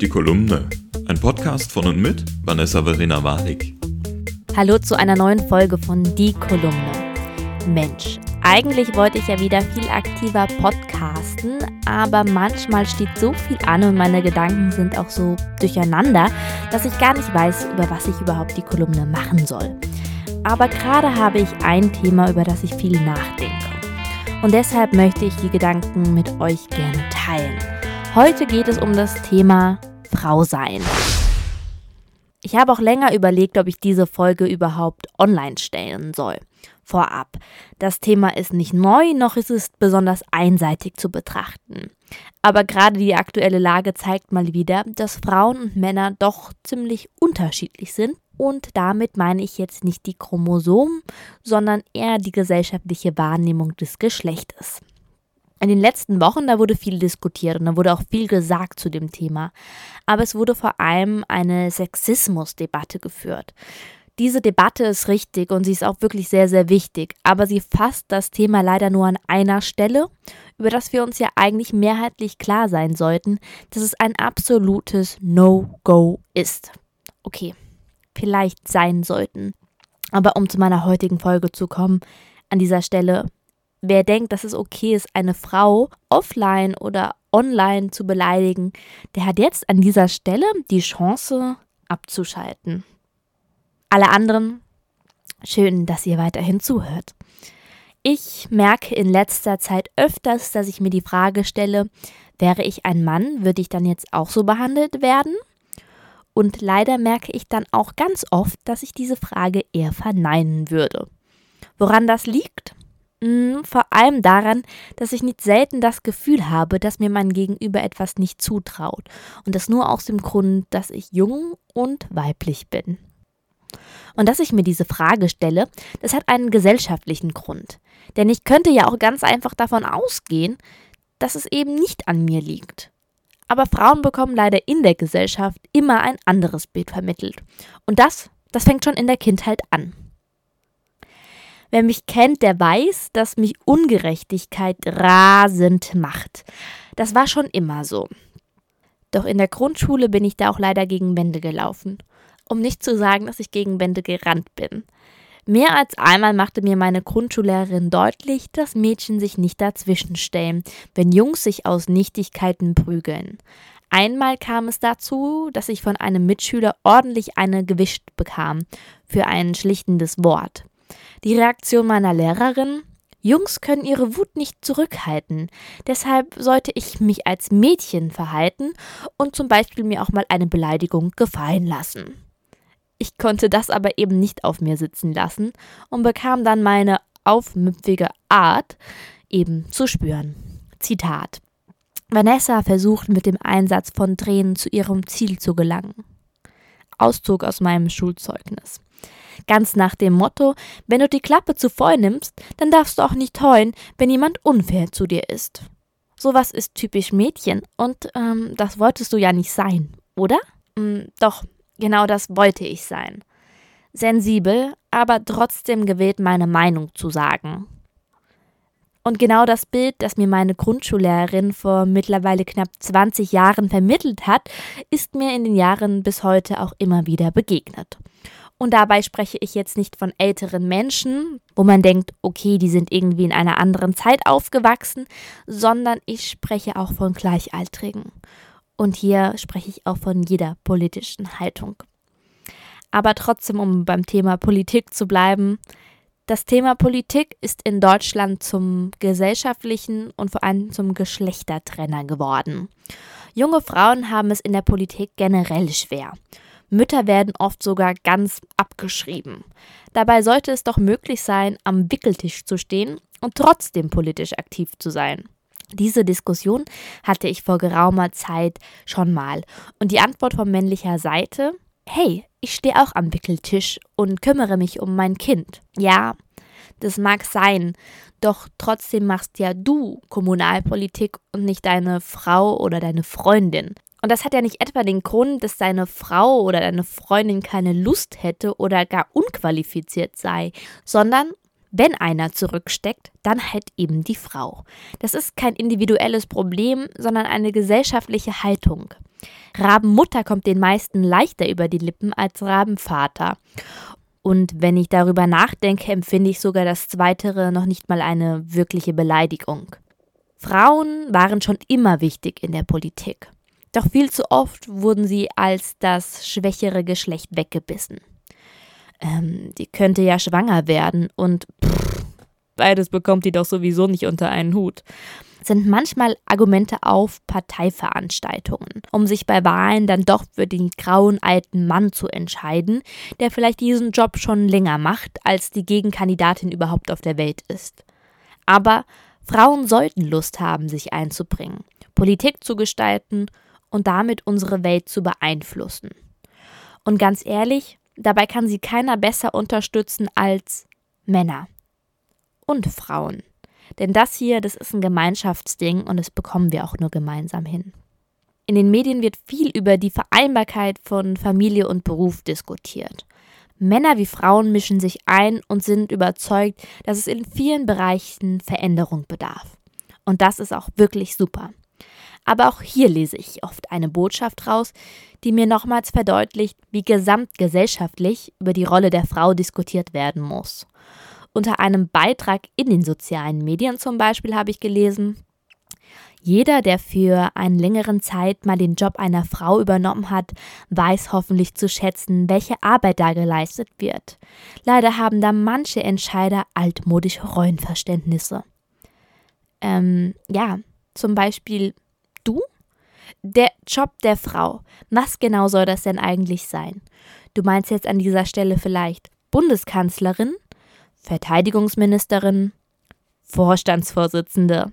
Die Kolumne. Ein Podcast von und mit Vanessa Verena Walik. Hallo zu einer neuen Folge von Die Kolumne. Mensch, eigentlich wollte ich ja wieder viel aktiver podcasten, aber manchmal steht so viel an und meine Gedanken sind auch so durcheinander, dass ich gar nicht weiß, über was ich überhaupt die Kolumne machen soll. Aber gerade habe ich ein Thema, über das ich viel nachdenke. Und deshalb möchte ich die Gedanken mit euch gerne teilen. Heute geht es um das Thema Frau sein. Ich habe auch länger überlegt, ob ich diese Folge überhaupt online stellen soll. Vorab. Das Thema ist nicht neu, noch ist es besonders einseitig zu betrachten. Aber gerade die aktuelle Lage zeigt mal wieder, dass Frauen und Männer doch ziemlich unterschiedlich sind. Und damit meine ich jetzt nicht die Chromosomen, sondern eher die gesellschaftliche Wahrnehmung des Geschlechtes. In den letzten Wochen, da wurde viel diskutiert und da wurde auch viel gesagt zu dem Thema. Aber es wurde vor allem eine Sexismusdebatte geführt. Diese Debatte ist richtig und sie ist auch wirklich sehr, sehr wichtig, aber sie fasst das Thema leider nur an einer Stelle, über das wir uns ja eigentlich mehrheitlich klar sein sollten, dass es ein absolutes No-Go ist. Okay, vielleicht sein sollten. Aber um zu meiner heutigen Folge zu kommen, an dieser Stelle, wer denkt, dass es okay ist, eine Frau offline oder online zu beleidigen, der hat jetzt an dieser Stelle die Chance abzuschalten. Alle anderen, schön, dass ihr weiterhin zuhört. Ich merke in letzter Zeit öfters, dass ich mir die Frage stelle, wäre ich ein Mann, würde ich dann jetzt auch so behandelt werden? Und leider merke ich dann auch ganz oft, dass ich diese Frage eher verneinen würde. Woran das liegt? Hm, vor allem daran, dass ich nicht selten das Gefühl habe, dass mir mein Gegenüber etwas nicht zutraut. Und das nur aus dem Grund, dass ich jung und weiblich bin. Und dass ich mir diese Frage stelle, das hat einen gesellschaftlichen Grund. Denn ich könnte ja auch ganz einfach davon ausgehen, dass es eben nicht an mir liegt. Aber Frauen bekommen leider in der Gesellschaft immer ein anderes Bild vermittelt. Und das, das fängt schon in der Kindheit an. Wer mich kennt, der weiß, dass mich Ungerechtigkeit rasend macht. Das war schon immer so. Doch in der Grundschule bin ich da auch leider gegen Wände gelaufen. Um nicht zu sagen, dass ich gegen Wände gerannt bin. Mehr als einmal machte mir meine Grundschullehrerin deutlich, dass Mädchen sich nicht dazwischenstellen, wenn Jungs sich aus Nichtigkeiten prügeln. Einmal kam es dazu, dass ich von einem Mitschüler ordentlich eine gewischt bekam für ein schlichtendes Wort. Die Reaktion meiner Lehrerin Jungs können ihre Wut nicht zurückhalten. Deshalb sollte ich mich als Mädchen verhalten und zum Beispiel mir auch mal eine Beleidigung gefallen lassen. Ich konnte das aber eben nicht auf mir sitzen lassen und bekam dann meine aufmüpfige Art eben zu spüren. Zitat. Vanessa versucht mit dem Einsatz von Tränen zu ihrem Ziel zu gelangen. Auszug aus meinem Schulzeugnis. Ganz nach dem Motto, wenn du die Klappe zu voll nimmst, dann darfst du auch nicht heulen, wenn jemand unfair zu dir ist. Sowas ist typisch Mädchen und ähm, das wolltest du ja nicht sein, oder? Mm, doch, Genau das wollte ich sein. Sensibel, aber trotzdem gewählt, meine Meinung zu sagen. Und genau das Bild, das mir meine Grundschullehrerin vor mittlerweile knapp 20 Jahren vermittelt hat, ist mir in den Jahren bis heute auch immer wieder begegnet. Und dabei spreche ich jetzt nicht von älteren Menschen, wo man denkt, okay, die sind irgendwie in einer anderen Zeit aufgewachsen, sondern ich spreche auch von Gleichaltrigen. Und hier spreche ich auch von jeder politischen Haltung. Aber trotzdem, um beim Thema Politik zu bleiben, das Thema Politik ist in Deutschland zum gesellschaftlichen und vor allem zum Geschlechtertrenner geworden. Junge Frauen haben es in der Politik generell schwer. Mütter werden oft sogar ganz abgeschrieben. Dabei sollte es doch möglich sein, am Wickeltisch zu stehen und trotzdem politisch aktiv zu sein. Diese Diskussion hatte ich vor geraumer Zeit schon mal. Und die Antwort von männlicher Seite, hey, ich stehe auch am Wickeltisch und kümmere mich um mein Kind. Ja, das mag sein, doch trotzdem machst ja du Kommunalpolitik und nicht deine Frau oder deine Freundin. Und das hat ja nicht etwa den Grund, dass deine Frau oder deine Freundin keine Lust hätte oder gar unqualifiziert sei, sondern Wenn einer zurücksteckt, dann halt eben die Frau. Das ist kein individuelles Problem, sondern eine gesellschaftliche Haltung. Rabenmutter kommt den meisten leichter über die Lippen als Rabenvater. Und wenn ich darüber nachdenke, empfinde ich sogar das Zweitere noch nicht mal eine wirkliche Beleidigung. Frauen waren schon immer wichtig in der Politik. Doch viel zu oft wurden sie als das schwächere Geschlecht weggebissen. Ähm, die könnte ja schwanger werden und pff, beides bekommt die doch sowieso nicht unter einen Hut. Sind manchmal Argumente auf Parteiveranstaltungen, um sich bei Wahlen dann doch für den grauen alten Mann zu entscheiden, der vielleicht diesen Job schon länger macht, als die Gegenkandidatin überhaupt auf der Welt ist. Aber Frauen sollten Lust haben, sich einzubringen, Politik zu gestalten und damit unsere Welt zu beeinflussen. Und ganz ehrlich, dabei kann sie keiner besser unterstützen als Männer und Frauen. Denn das hier, das ist ein Gemeinschaftsding und das bekommen wir auch nur gemeinsam hin. In den Medien wird viel über die Vereinbarkeit von Familie und Beruf diskutiert. Männer wie Frauen mischen sich ein und sind überzeugt, dass es in vielen Bereichen Veränderung bedarf. Und das ist auch wirklich super. Aber auch hier lese ich oft eine Botschaft raus, die mir nochmals verdeutlicht, wie gesamtgesellschaftlich über die Rolle der Frau diskutiert werden muss. Unter einem Beitrag in den sozialen Medien zum Beispiel habe ich gelesen, jeder, der für einen längeren Zeit mal den Job einer Frau übernommen hat, weiß hoffentlich zu schätzen, welche Arbeit da geleistet wird. Leider haben da manche Entscheider altmodische Rollenverständnisse. Ähm, ja, zum Beispiel? Der Job der Frau. Was genau soll das denn eigentlich sein? Du meinst jetzt an dieser Stelle vielleicht Bundeskanzlerin, Verteidigungsministerin, Vorstandsvorsitzende,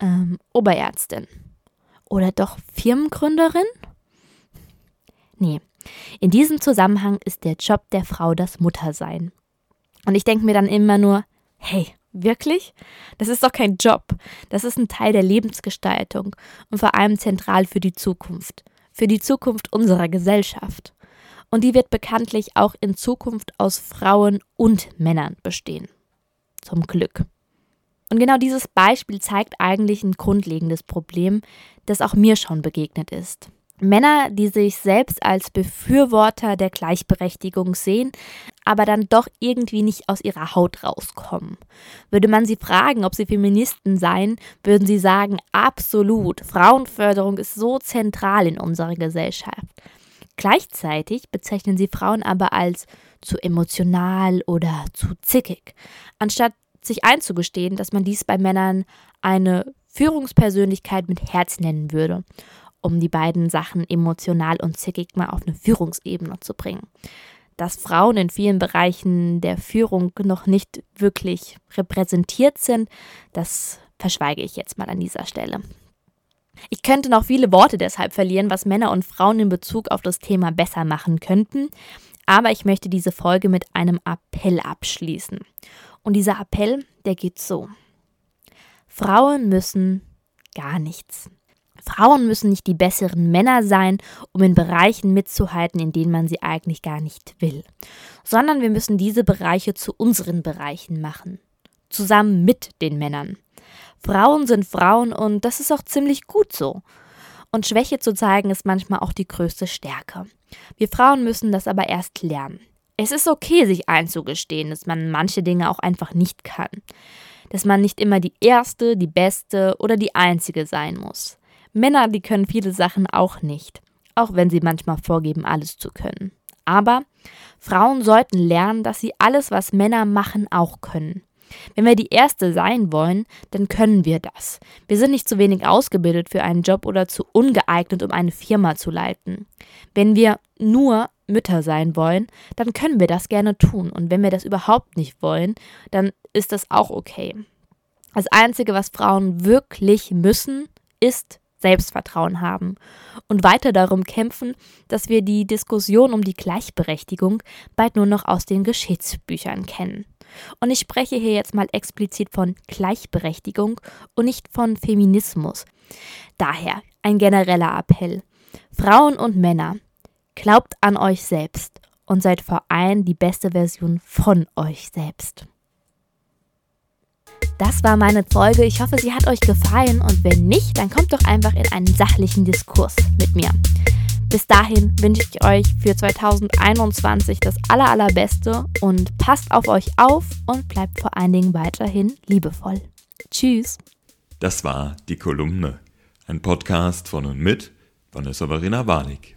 ähm, Oberärztin oder doch Firmengründerin? Nee, in diesem Zusammenhang ist der Job der Frau das Muttersein. Und ich denke mir dann immer nur, hey, Wirklich? Das ist doch kein Job. Das ist ein Teil der Lebensgestaltung und vor allem zentral für die Zukunft. Für die Zukunft unserer Gesellschaft. Und die wird bekanntlich auch in Zukunft aus Frauen und Männern bestehen. Zum Glück. Und genau dieses Beispiel zeigt eigentlich ein grundlegendes Problem, das auch mir schon begegnet ist. Männer, die sich selbst als Befürworter der Gleichberechtigung sehen, aber dann doch irgendwie nicht aus ihrer Haut rauskommen. Würde man sie fragen, ob sie Feministen seien, würden sie sagen, absolut, Frauenförderung ist so zentral in unserer Gesellschaft. Gleichzeitig bezeichnen sie Frauen aber als zu emotional oder zu zickig, anstatt sich einzugestehen, dass man dies bei Männern eine Führungspersönlichkeit mit Herz nennen würde um die beiden Sachen emotional und zickig mal auf eine Führungsebene zu bringen. Dass Frauen in vielen Bereichen der Führung noch nicht wirklich repräsentiert sind, das verschweige ich jetzt mal an dieser Stelle. Ich könnte noch viele Worte deshalb verlieren, was Männer und Frauen in Bezug auf das Thema besser machen könnten, aber ich möchte diese Folge mit einem Appell abschließen. Und dieser Appell, der geht so. Frauen müssen gar nichts. Frauen müssen nicht die besseren Männer sein, um in Bereichen mitzuhalten, in denen man sie eigentlich gar nicht will, sondern wir müssen diese Bereiche zu unseren Bereichen machen, zusammen mit den Männern. Frauen sind Frauen und das ist auch ziemlich gut so. Und Schwäche zu zeigen ist manchmal auch die größte Stärke. Wir Frauen müssen das aber erst lernen. Es ist okay, sich einzugestehen, dass man manche Dinge auch einfach nicht kann. Dass man nicht immer die erste, die beste oder die einzige sein muss. Männer, die können viele Sachen auch nicht, auch wenn sie manchmal vorgeben, alles zu können. Aber Frauen sollten lernen, dass sie alles, was Männer machen, auch können. Wenn wir die Erste sein wollen, dann können wir das. Wir sind nicht zu wenig ausgebildet für einen Job oder zu ungeeignet, um eine Firma zu leiten. Wenn wir nur Mütter sein wollen, dann können wir das gerne tun. Und wenn wir das überhaupt nicht wollen, dann ist das auch okay. Das Einzige, was Frauen wirklich müssen, ist Selbstvertrauen haben und weiter darum kämpfen, dass wir die Diskussion um die Gleichberechtigung bald nur noch aus den Geschichtsbüchern kennen. Und ich spreche hier jetzt mal explizit von Gleichberechtigung und nicht von Feminismus. Daher ein genereller Appell. Frauen und Männer, glaubt an euch selbst und seid vor allem die beste Version von euch selbst. Das war meine Folge. Ich hoffe, sie hat euch gefallen und wenn nicht, dann kommt doch einfach in einen sachlichen Diskurs mit mir. Bis dahin wünsche ich euch für 2021 das aller, allerbeste und passt auf euch auf und bleibt vor allen Dingen weiterhin liebevoll. Tschüss. Das war die Kolumne, ein Podcast von und mit Vanessa Verena Warnig.